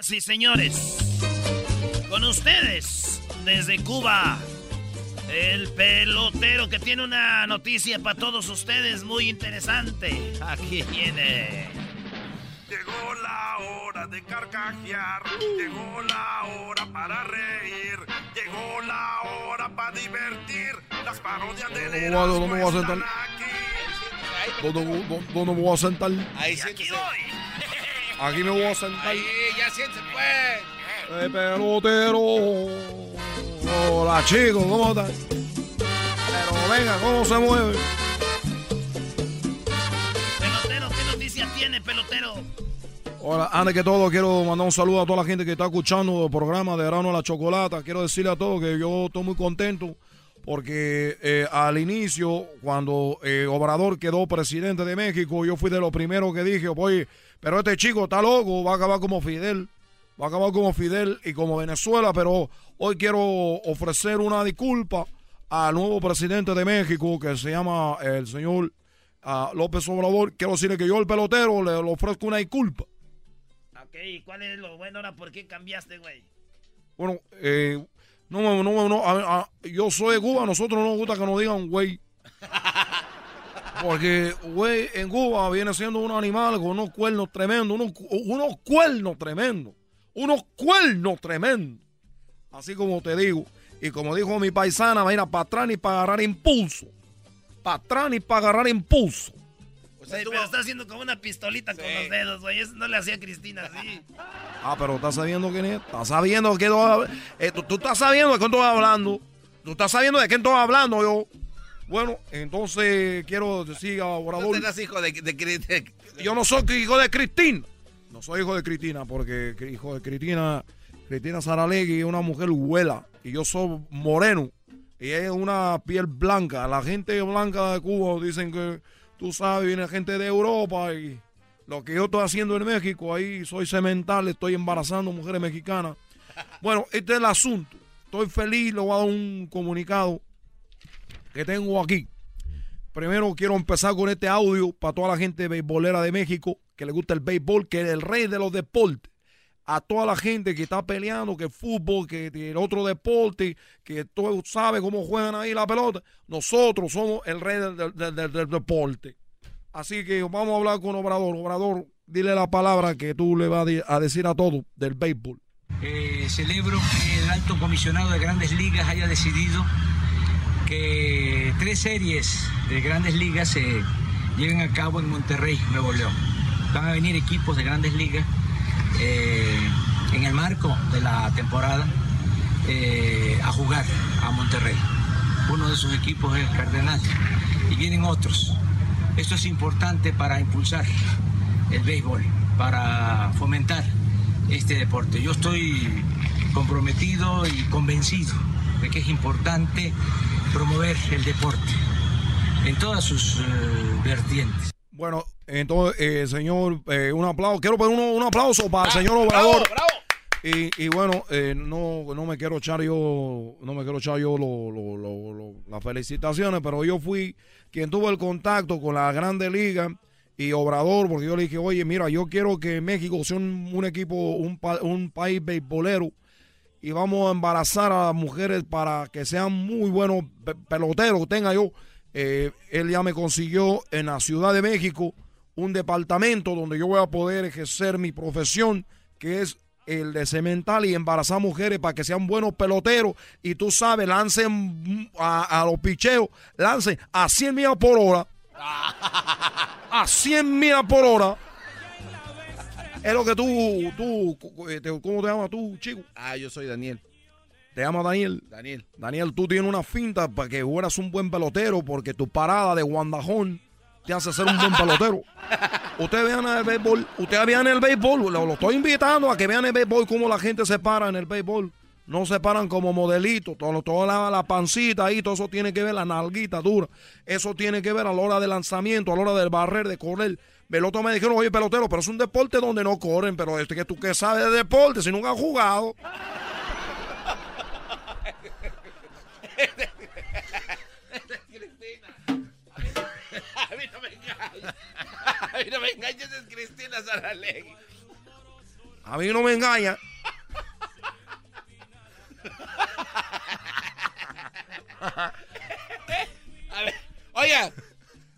Señoras y señores, con ustedes, desde Cuba, el pelotero que tiene una noticia para todos ustedes muy interesante. Aquí viene. Llegó la hora de carcajear, llegó la hora para reír, llegó la hora para divertir. Las parodias de ¿Dónde me voy a- dónde me voy a sentar? aquí. ¿Dónde, dónde- dónde me voy a sentar? Ahí Y aquí voy. Aquí me voy a sentar. Ahí, ya siéntese, pues. Eh, pelotero. Hola, chicos, ¿cómo están? Pero venga, ¿cómo se mueve? Pelotero, ¿qué noticia tiene, pelotero? Hola, antes que todo quiero mandar un saludo a toda la gente que está escuchando el programa de Verano a la Chocolata. Quiero decirle a todos que yo estoy muy contento porque eh, al inicio, cuando eh, Obrador quedó presidente de México, yo fui de los primeros que dije, oye, pero este chico está loco, va a acabar como Fidel, va a acabar como Fidel y como Venezuela, pero hoy quiero ofrecer una disculpa al nuevo presidente de México que se llama el señor ah, López Obrador. Quiero decirle que yo, el pelotero, le, le ofrezco una disculpa. Ok, ¿y ¿cuál es lo bueno ahora? ¿Por qué cambiaste, güey? Bueno, eh, no, no, no, no, a- a- yo soy de Cuba, a nosotros no nos gusta que nos digan güey. Porque, güey, en Cuba viene siendo un animal con unos cuernos tremendos, unos, unos cuernos tremendos, unos cuernos tremendos. Así como te digo, y como dijo mi paisana, mira, para atrás ni para agarrar impulso. Para atrás ni para agarrar impulso. Usted Güey, estuvo- pero está haciendo como una pistolita con Sí. los dedos, güey. Eso no le hacía a Cristina así. Ah, pero estás sabiendo quién es. Estás sabiendo que eh, tú, tú estás sabiendo de quién estoy hablando. Tú estás sabiendo de quién estoy hablando yo. Bueno, entonces quiero decir a No Obrador. serás hijo de, de, Yo no soy hijo de Cristina. No soy hijo de Cristina, porque hijo de Cristina, Cristina Saralegui es una mujer huela. Y yo soy moreno. Y es una piel blanca. La gente blanca de Cuba dicen que, tú sabes, viene gente de Europa y lo que yo estoy haciendo en México, ahí soy cemental, estoy embarazando mujeres mexicanas. Bueno, este es el asunto. Estoy feliz, le voy a dar un comunicado que tengo aquí. Primero quiero empezar con este audio para toda la gente beisbolera de México que le gusta el béisbol, que es el rey de los deportes. A toda la gente que está peleando, que fútbol, que el otro deporte, que tú sabes cómo juegan ahí la pelota. Nosotros somos el rey del- del deporte. Así que vamos a hablar con Obrador. Obrador, dile la palabra que tú le vas a decir a todos del béisbol. Eh, celebro que el alto comisionado de grandes ligas haya decidido que tres series de grandes ligas se lleven a cabo en Monterrey, Nuevo León. Van a venir equipos de grandes ligas eh, en el marco de la temporada eh, a jugar a Monterrey. Uno de esos equipos es el Cardenal y vienen otros. Esto es importante para impulsar el béisbol, para fomentar este deporte. Yo estoy comprometido y convencido de que es importante promover el deporte en todas sus eh, vertientes. Bueno, entonces, eh, señor, eh, un aplauso. Quiero pedir un, un aplauso para el señor Obrador. Y, y bueno, eh, no, no me quiero echar yo, no me quiero echar yo lo- las felicitaciones, pero yo fui quien tuvo el contacto con la Grande Liga y Obrador, porque yo le dije, oye, mira, yo quiero que México sea un, equipo, un, un país beisbolero y vamos a embarazar a las mujeres para que sean muy buenos pe- peloteros tenga yo. Eh, él ya me consiguió en la Ciudad de México un departamento donde yo voy a poder ejercer mi profesión, que es el de cemental y embarazar mujeres para que sean buenos peloteros y tú sabes, lancen a, a los picheos, lancen a 100 millas por hora. A 100 millas por hora. Es lo que tú, tú, eh, te- ¿cómo te llamas tú, chico? Ah, yo soy Daniel. Te llamas Daniel. Daniel. Daniel, tú tienes una finta para que fueras un buen pelotero porque tu parada de guandajón te hace ser un buen pelotero. Ustedes vean el béisbol, ustedes vean el béisbol, lo, estoy invitando a que vean el béisbol, cómo la gente se para en el béisbol. No se paran como modelitos, todo, toda la, la pancita ahí, todo eso tiene que ver, la nalguita dura. Eso tiene que ver a la hora de lanzamiento, a la hora del barrer, de correr. El otro me dijeron, oye, pelotero, pero es un deporte donde no corren, pero este que tú que sabes de deporte, si nunca has jugado. A mí no me engañes, es Cristina Saralegui. A mí no me engaña. A ver, oiga,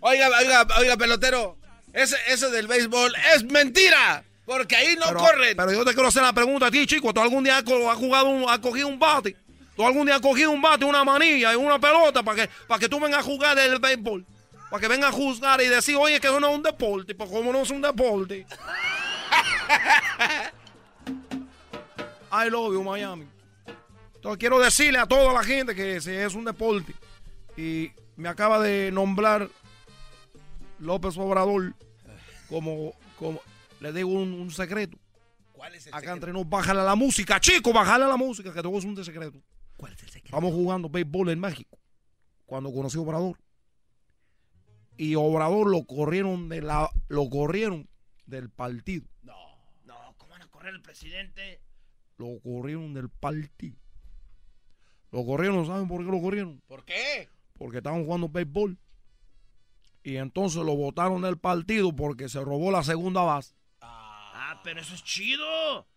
oiga, oiga, oiga, pelotero. Ese, ese del béisbol es mentira. Porque ahí no pero, corren. Pero yo te quiero hacer la pregunta a ti, chico. ¿Tú algún día has jugado, un- has cogido un bate? ¿Tú algún día has cogido un bate, una manilla y una pelota para que, para que tú vengas a jugar el béisbol? Para que vengas a juzgar y decir, oye, que eso no es un deporte. Pues, ¿cómo no es un deporte? I love you, Miami. Entonces, quiero decirle a toda la gente que si es un deporte. Y me acaba de nombrar López Obrador como, como le digo un, un secreto. ¿Cuál es el Acá secreto? entre nos, bájale a la música, chico, bájale a la música, que te voy a decir un secreto. ¿Cuál es el secreto? Estamos jugando béisbol en México. Cuando conocí a Obrador. Y Obrador lo corrieron de la, lo corrieron del partido. No, no, ¿cómo van a correr el presidente? Lo corrieron del partido. Lo corrieron, ¿saben por qué lo corrieron? ¿Por qué? Porque estaban jugando béisbol. Y entonces lo votaron del partido porque se robó la segunda base. Ah, pero eso es chido.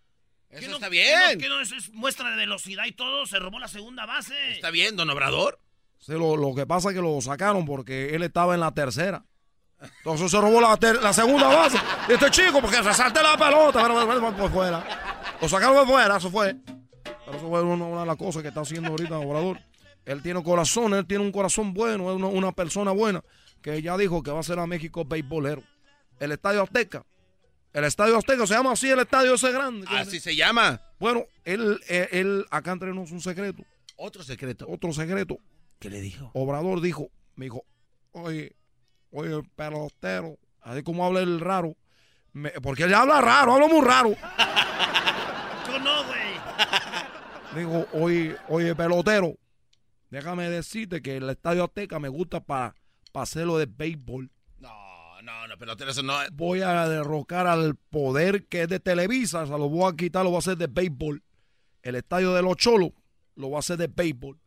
Eso ¿Qué no- está qué bien. no- qué no es, es muestra de velocidad y todo? Se robó la segunda base. Está bien, don Obrador. Sí, lo, lo que pasa es que lo sacaron porque él estaba en la tercera. Entonces se robó la, ter- la segunda base. Y este chico, porque se salte la pelota, bueno, por fuera. Lo sacaron de fuera, eso fue. Pero eso fue una, una de las cosas que está haciendo ahorita Obrador. Él tiene corazón, él tiene un corazón bueno, es una, una persona buena, que ya dijo que va a ser a México beisbolero. El Estadio Azteca. El Estadio Azteca se llama así, el estadio ese grande. Así se llama. Bueno, él, él, él- acá entre un secreto, Otro secreto. otro secreto. ¿Qué le dijo? Obrador dijo, me dijo, oye, oye, pelotero, así como habla el raro, me- porque él habla raro, habla muy raro. Tú no, güey. Dijo, oye, oye, pelotero, déjame decirte que el Estadio Azteca me gusta para hacerlo de béisbol. No, no, no, pelotero, eso no es. Voy a derrocar al poder que es de Televisa, se lo voy a quitar, lo voy a hacer de béisbol. El Estadio de los Cholos lo voy a hacer de béisbol.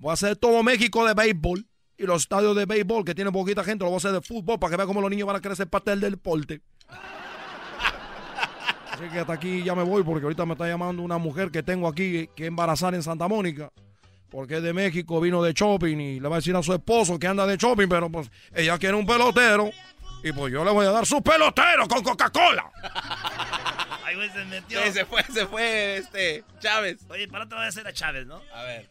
Voy a hacer todo México de béisbol. Y los estadios de béisbol que tienen poquita gente lo voy a hacer de fútbol para que vean cómo los niños van a crecer parte del deporte. Así que hasta aquí ya me voy porque ahorita me está llamando una mujer que tengo aquí que embarazar en Santa Mónica. Porque es de México, vino de shopping y le va a decir a su esposo que anda de shopping, pero pues ella quiere un pelotero. Y pues yo le voy a dar su pelotero con Coca-Cola. Ay, güey, se metió. Sí, se fue, se fue, este, Chávez. Oye, para otra vez hacer a Chávez, ¿no? A ver.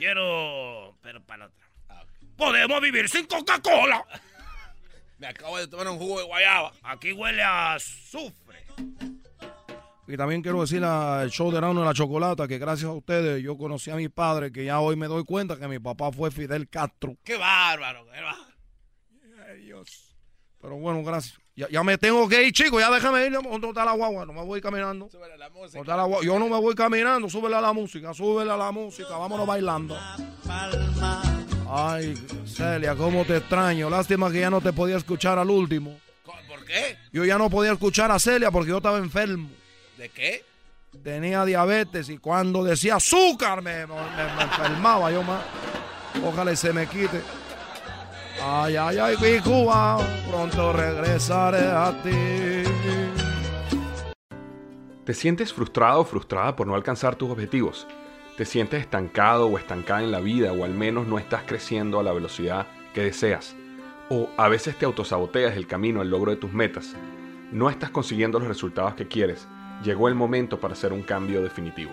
Quiero. Pero para la otra. Ah. Podemos vivir sin Coca-Cola. Me acabo de tomar un jugo de guayaba. Aquí huele a azufre. Y también quiero decir al show de Erasmo de la Chocolata que gracias a ustedes yo conocí a mi padre, que ya hoy me doy cuenta que mi papá fue Fidel Castro. Qué bárbaro, qué bárbaro. Ay, Dios. Pero bueno, gracias. Ya, ya me tengo que ir, chicos. Ya déjame ir. ¿Dónde está la guagua? No me voy caminando. Súbele la ¿Dónde música. la? Yo no me voy caminando. Súbele a la música. Súbele a la música. Vámonos bailando. Ay, Celia, cómo te extraño. Lástima que ya no te podía escuchar al último. ¿Por qué? Yo ya no podía escuchar a Celia porque yo estaba enfermo. ¿De qué? tenía diabetes y cuando decía azúcar me, me- me enfermaba yo más. Ojalá y se me quite. Ay, ay, ay, Cuba, pronto regresaré a ti. ¿Te sientes frustrado o frustrada por no alcanzar tus objetivos? ¿Te sientes estancado o estancada en la vida o al menos no estás creciendo a la velocidad que deseas? ¿O a veces te autosaboteas el camino al logro de tus metas? ¿No estás consiguiendo los resultados que quieres? Llegó el momento para hacer un cambio definitivo.